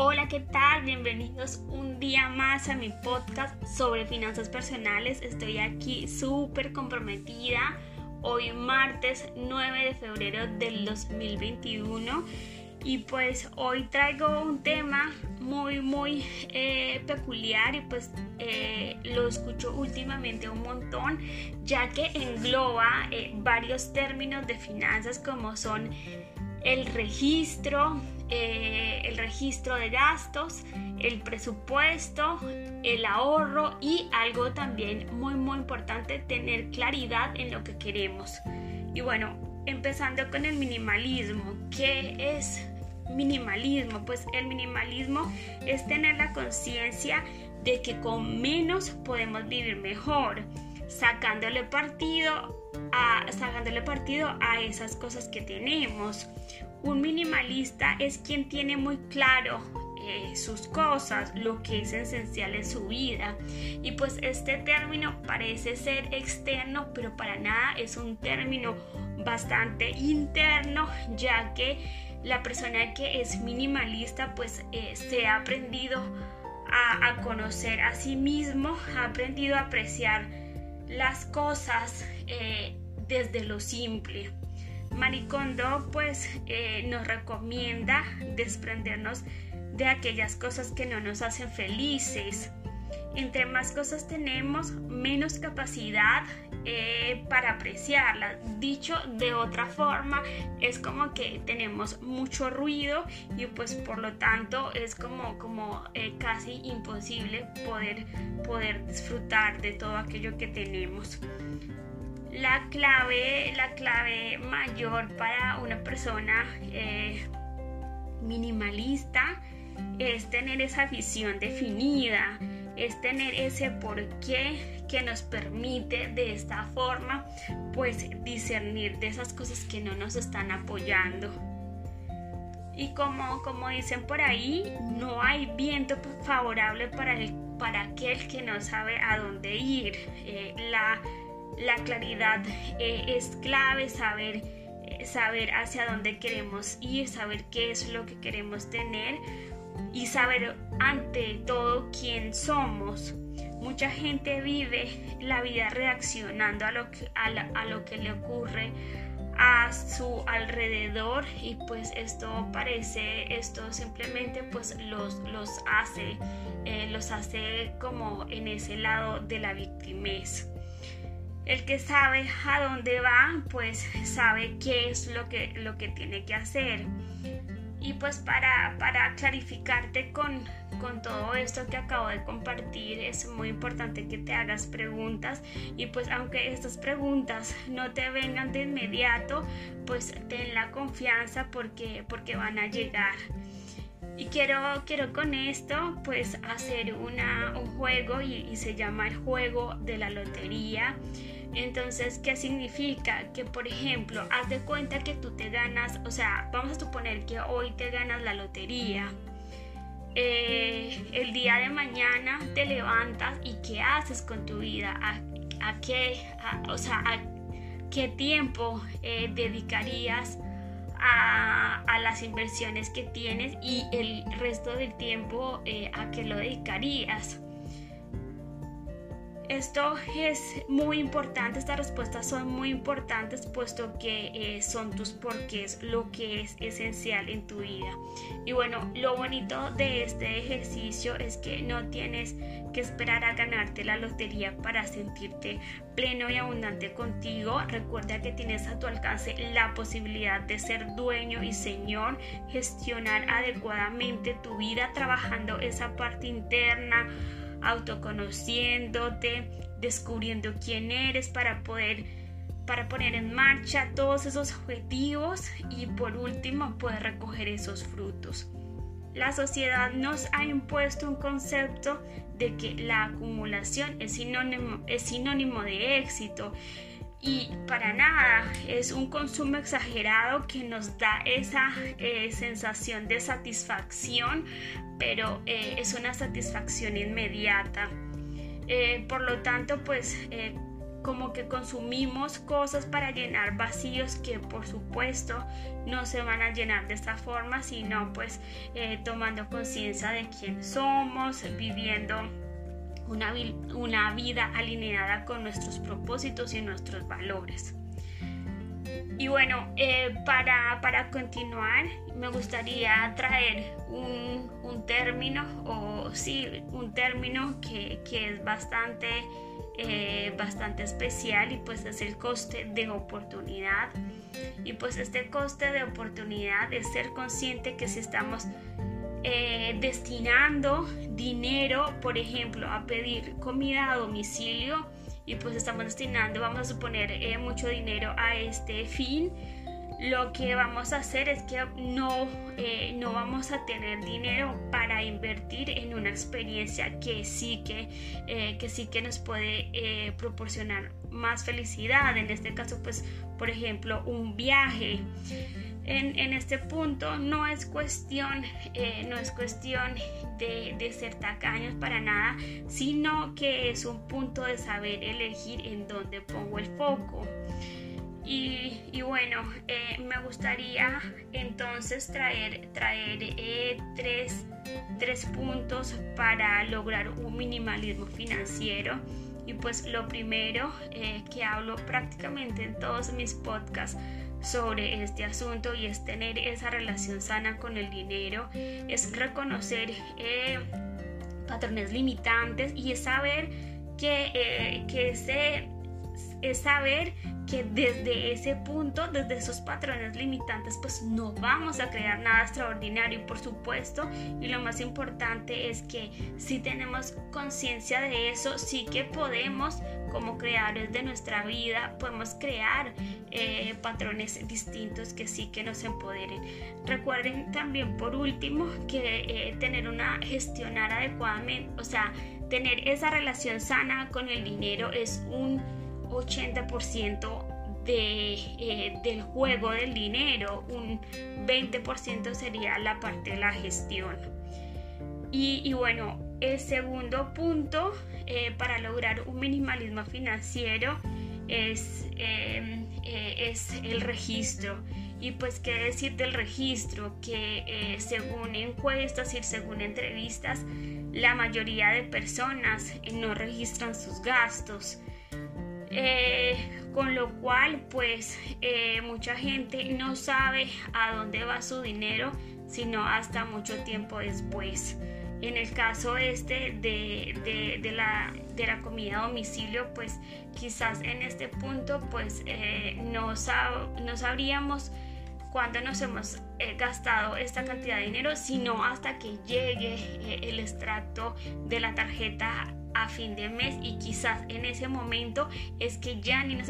Hola, ¿qué tal? Bienvenidos un día más a mi podcast sobre finanzas personales. Estoy aquí súper comprometida. Hoy martes 9 de febrero del 2021 y pues hoy traigo un tema muy muy eh, peculiar y pues eh, lo escucho últimamente un montón ya que engloba eh, varios términos de finanzas como son el registro, eh, el registro de gastos, el presupuesto, el ahorro y algo también muy muy importante, tener claridad en lo que queremos. Y bueno, empezando con el minimalismo. ¿Qué es minimalismo? Pues el minimalismo es tener la conciencia de que con menos podemos vivir mejor, sacándole partido a, sacándole partido a esas cosas que tenemos. Un minimalista es quien tiene muy claro eh, sus cosas, lo que es esencial en su vida. Y pues este término parece ser externo, pero para nada es un término bastante interno, ya que la persona que es minimalista pues eh, se ha aprendido a, conocer a sí mismo, ha aprendido a apreciar las cosas eh, desde lo simple. Maricondo pues eh, nos recomienda desprendernos de aquellas cosas que no nos hacen felices. Entre más cosas tenemos, menos capacidad eh, para apreciarlas. Dicho de otra forma, es como que tenemos mucho ruido y pues por lo tanto es como, como eh, casi imposible poder, poder disfrutar de todo aquello que tenemos. La clave, la clave mayor para una persona eh, minimalista es tener esa visión definida, es tener ese porqué que nos permite de esta forma pues discernir de esas cosas que no nos están apoyando. Y como, como dicen por ahí, no hay viento favorable para, el, para aquel que no sabe a dónde ir. Eh, la, la claridad eh, es clave, saber, eh, saber hacia dónde queremos ir, saber qué es lo que queremos tener y saber ante todo quién somos. Mucha gente vive la vida reaccionando a lo que, a, lo que le ocurre a su alrededor y pues esto parece esto simplemente pues los, los hace eh, los hace como en ese lado de la victimez el que sabe a dónde va, pues sabe qué es lo que, lo que tiene que hacer. Y pues para, para clarificarte con, con todo esto que acabo de compartir, es muy importante que te hagas preguntas y pues aunque estas preguntas no te vengan de inmediato, pues ten la confianza porque, porque van a llegar. Y quiero, quiero con esto pues hacer una, un juego y, se llama el juego de la lotería. Entonces, ¿qué significa? Que, por ejemplo, haz de cuenta que tú te ganas, o sea, vamos a suponer que hoy te ganas la lotería. Eh, el día de mañana te levantas y qué haces con tu vida, a, qué, o sea, a qué tiempo eh, dedicarías a, las inversiones que tienes y el resto del tiempo eh, a qué lo dedicarías. Esto es muy importante, estas respuestas son muy importantes puesto que eh, son tus porqués, lo que es esencial en tu vida. Y bueno, lo bonito de este ejercicio es que no tienes que esperar a ganarte la lotería para sentirte pleno y abundante contigo. Recuerda que tienes a tu alcance la posibilidad de ser dueño y señor, gestionar adecuadamente tu vida trabajando esa parte interna autoconociéndote, descubriendo quién eres para poder para poner en marcha todos esos objetivos y por último poder recoger esos frutos. La sociedad nos ha impuesto un concepto de que la acumulación es sinónimo, es sinónimo de éxito y para nada es un consumo exagerado que nos da esa eh, sensación de satisfacción, pero eh, es una satisfacción inmediata. Eh, por lo tanto, pues como que consumimos cosas para llenar vacíos que por supuesto no se van a llenar de esta forma, sino pues tomando conciencia de quién somos, viviendo una, una vida alineada con nuestros propósitos y nuestros valores. Y bueno, eh, para, para, continuar, me gustaría traer un, un término, o sí, un término que, que es bastante, eh, bastante especial y pues es el coste de oportunidad. Y pues este coste de oportunidad es ser consciente que si estamos eh, destinando dinero, por ejemplo, a pedir comida a domicilio, y pues estamos destinando, vamos a suponer, eh, mucho dinero a este fin, lo que vamos a hacer es que no, eh, no vamos a tener dinero para invertir en una experiencia que sí que, que, sí que nos puede proporcionar más felicidad. En este caso, pues, por ejemplo, un viaje en, este punto no es cuestión, eh, no es cuestión de, ser tacaños para nada, sino que es un punto de saber elegir en dónde pongo el foco. Y, bueno, eh, me gustaría entonces traer, traer eh, tres, tres puntos para lograr un minimalismo financiero. Y pues lo primero que hablo prácticamente en todos mis podcasts sobre este asunto y es tener esa relación sana con el dinero, es reconocer eh, patrones limitantes y es saber que, eh, que ese es saber que desde ese punto, desde esos patrones limitantes, pues no vamos a crear nada extraordinario, por supuesto. Y lo más importante es que si tenemos conciencia de eso, sí que podemos, como creadores de nuestra vida, podemos crear eh, patrones distintos que sí que nos empoderen. Recuerden también, por último, que eh, tener una gestionar adecuadamente, o sea, tener esa relación sana con el dinero es un 80% de, eh, del juego del dinero, un 20% sería la parte de la gestión. Y, bueno, el segundo punto eh, para lograr un minimalismo financiero es, em, eh, es el registro. Y pues qué decir del registro, que según encuestas y según entrevistas, la mayoría de personas no registran sus gastos. Eh, con lo cual pues eh, mucha gente no sabe a dónde va su dinero sino hasta mucho tiempo después. En el caso este de, de, la, de la, comida a domicilio, pues quizás en este punto pues eh, no, no sabríamos cuándo nos hemos gastado esta cantidad de dinero, sino hasta que llegue el extracto de la tarjeta a fin de mes y quizás en ese momento es que ya ni nos,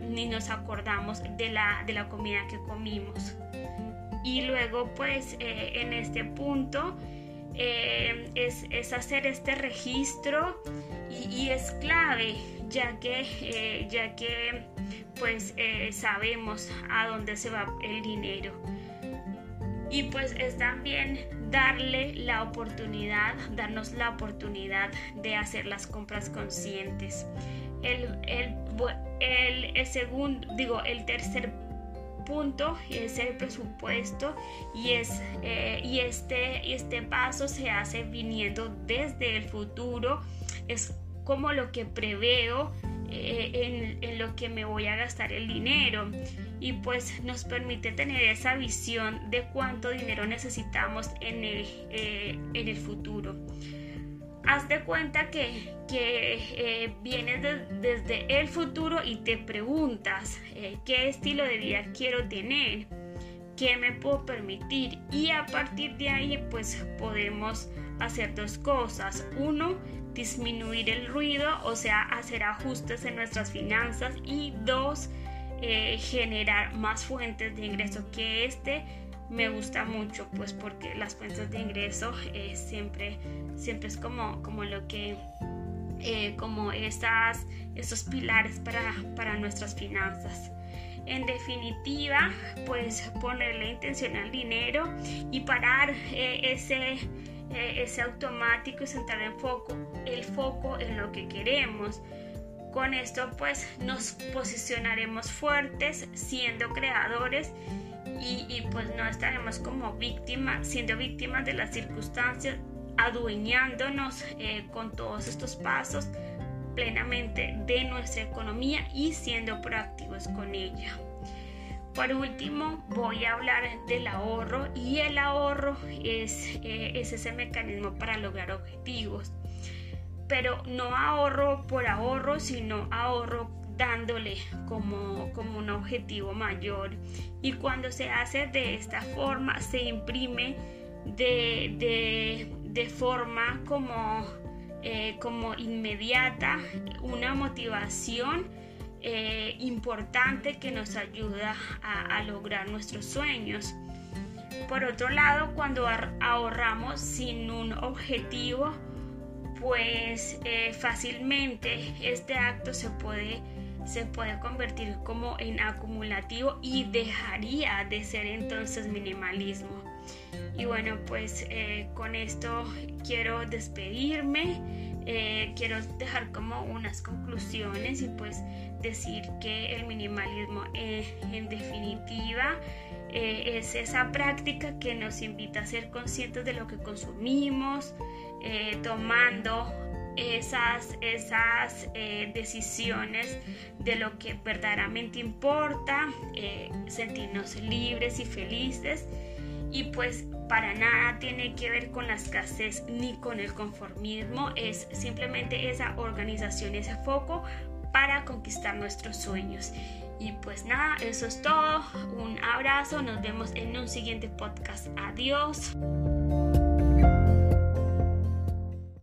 ni nos acordamos de la, de la comida que comimos. Y luego pues eh, en este punto eh, es, hacer este registro y, es clave ya que, eh, ya que pues sabemos a dónde se va el dinero. Y pues es también darle la oportunidad, darnos la oportunidad de hacer las compras conscientes. El, el, segundo, digo, el tercer punto es el presupuesto y, es, eh, y este, este paso se hace viniendo desde el futuro, es como lo que preveo eh, en, lo que me voy a gastar el dinero y pues nos permite tener esa visión de cuánto dinero necesitamos en el, eh, en el futuro. Haz de cuenta que, que eh, vienes desde el futuro y te preguntas qué estilo de vida quiero tener, qué me puedo permitir y a partir de ahí pues podemos hacer dos cosas. Uno, disminuir el ruido, o sea, hacer ajustes en nuestras finanzas. Y dos, eh, generar más fuentes de ingreso que este me gusta mucho pues porque las fuentes de ingreso eh, siempre siempre es como como lo que eh, como estas esos pilares para, para nuestras finanzas en definitiva pues ponerle intención al dinero y parar ese ese automático y centrar el foco, el foco en lo que queremos. Con esto pues nos posicionaremos fuertes siendo creadores y, pues no estaremos como víctimas, siendo víctimas de las circunstancias, adueñándonos eh, con todos estos pasos plenamente de nuestra economía y siendo proactivos con ella. Por último, voy a hablar del ahorro y el ahorro es, eh, es ese mecanismo para lograr objetivos. Pero no ahorro por ahorro, sino ahorro dándole como, como un objetivo mayor. Y cuando se hace de esta forma, se imprime de, de, forma como, eh, como inmediata una motivación eh, importante que nos ayuda a, lograr nuestros sueños. Por otro lado, cuando ahorramos sin un objetivo, pues eh, fácilmente este acto se puede, se puede convertir como en acumulativo y dejaría de ser entonces minimalismo. Y bueno, pues eh, con esto quiero despedirme. Eh, quiero dejar como unas conclusiones y pues decir que el minimalismo eh, en definitiva es esa práctica que nos invita a ser conscientes de lo que consumimos, tomando esas, esas decisiones de lo que verdaderamente importa, sentirnos libres y felices y pues para nada tiene que ver con la escasez ni con el conformismo, es simplemente esa organización, ese foco para conquistar nuestros sueños. Y pues nada, eso es todo. Un abrazo, nos vemos en un siguiente podcast. Adiós.